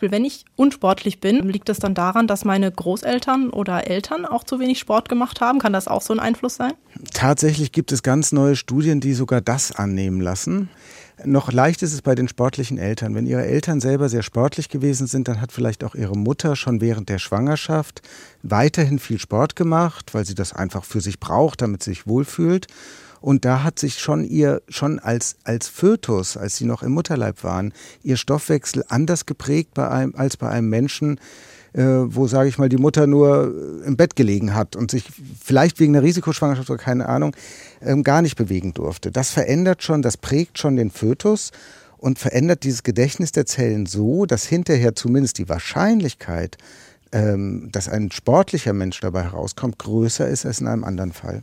Wenn ich unsportlich bin, liegt es dann daran, dass meine Großeltern oder Eltern auch zu wenig Sport gemacht haben? Kann das auch so ein Einfluss sein? Tatsächlich gibt es ganz neue Studien, die sogar das annehmen lassen. Noch leicht ist es bei den sportlichen Eltern. Wenn ihre Eltern selber sehr sportlich gewesen sind, dann hat vielleicht auch ihre Mutter schon während der Schwangerschaft weiterhin viel Sport gemacht, weil sie das einfach für sich braucht, damit sie sich wohlfühlt. Und da hat sich schon ihr, schon als, als Fötus, als sie noch im Mutterleib waren, ihr Stoffwechsel anders geprägt bei einem, als bei einem Menschen, äh, wo, sage ich mal, die Mutter nur im Bett gelegen hat und sich vielleicht wegen einer Risikoschwangerschaft oder keine Ahnung ähm, gar nicht bewegen durfte. Das verändert schon, das prägt schon den Fötus und verändert dieses Gedächtnis der Zellen so, dass hinterher zumindest die Wahrscheinlichkeit, ähm, dass ein sportlicher Mensch dabei herauskommt, größer ist als in einem anderen Fall.